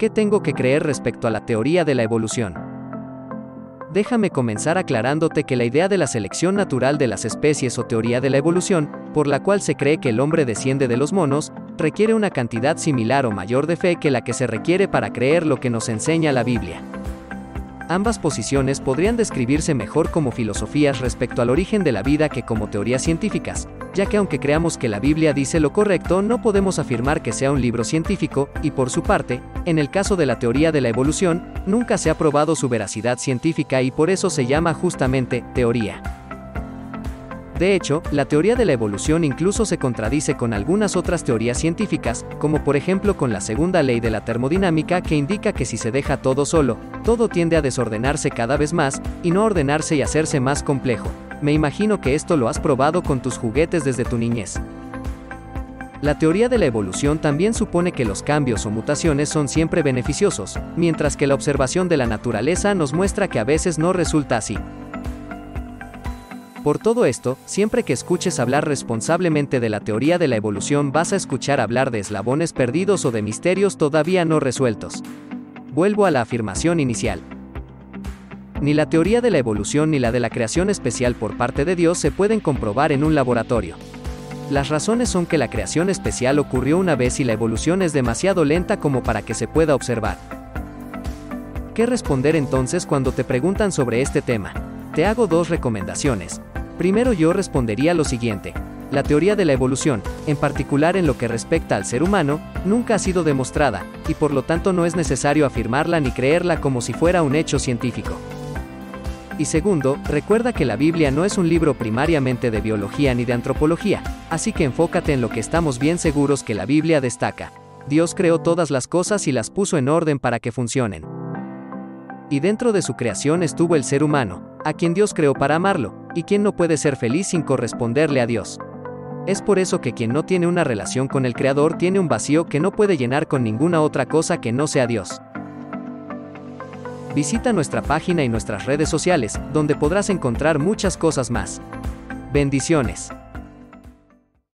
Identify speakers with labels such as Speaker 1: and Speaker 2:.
Speaker 1: ¿qué tengo que creer respecto a la teoría de la evolución? Déjame comenzar aclarándote que la idea de la selección natural de las especies o teoría de la evolución, por la cual se cree que el hombre desciende de los monos, requiere una cantidad similar o mayor de fe que la que se requiere para creer lo que nos enseña la Biblia. Ambas posiciones podrían describirse mejor como filosofías respecto al origen de la vida que como teorías científicas, ya que aunque creamos que la Biblia dice lo correcto, no podemos afirmar que sea un libro científico, y por su parte, en el caso de la teoría de la evolución, nunca se ha probado su veracidad científica y por eso se llama justamente teoría. De hecho, la teoría de la evolución incluso se contradice con algunas otras teorías científicas, como por ejemplo con la segunda ley de la termodinámica que indica que si se deja todo solo, todo tiende a desordenarse cada vez más, y no ordenarse y hacerse más complejo. Me imagino que esto lo has probado con tus juguetes desde tu niñez. La teoría de la evolución también supone que los cambios o mutaciones son siempre beneficiosos, mientras que la observación de la naturaleza nos muestra que a veces no resulta así. Por todo esto, siempre que escuches hablar responsablemente de la teoría de la evolución vas a escuchar hablar de eslabones perdidos o de misterios todavía no resueltos. Vuelvo a la afirmación inicial. Ni la teoría de la evolución ni la de la creación especial por parte de Dios se pueden comprobar en un laboratorio. Las razones son que la creación especial ocurrió una vez y la evolución es demasiado lenta como para que se pueda observar. ¿Qué responder entonces cuando te preguntan sobre este tema? Te hago dos recomendaciones. Primero yo respondería lo siguiente. La teoría de la evolución, en particular en lo que respecta al ser humano, nunca ha sido demostrada, y por lo tanto no es necesario afirmarla ni creerla como si fuera un hecho científico. Y segundo, recuerda que la Biblia no es un libro primariamente de biología ni de antropología, así que enfócate en lo que estamos bien seguros que la Biblia destaca. Dios creó todas las cosas y las puso en orden para que funcionen. Y dentro de su creación estuvo el ser humano, a quien Dios creó para amarlo, y quien no puede ser feliz sin corresponderle a Dios. Es por eso que quien no tiene una relación con el Creador tiene un vacío que no puede llenar con ninguna otra cosa que no sea Dios. Visita nuestra página y nuestras redes sociales, donde podrás encontrar muchas cosas más. Bendiciones.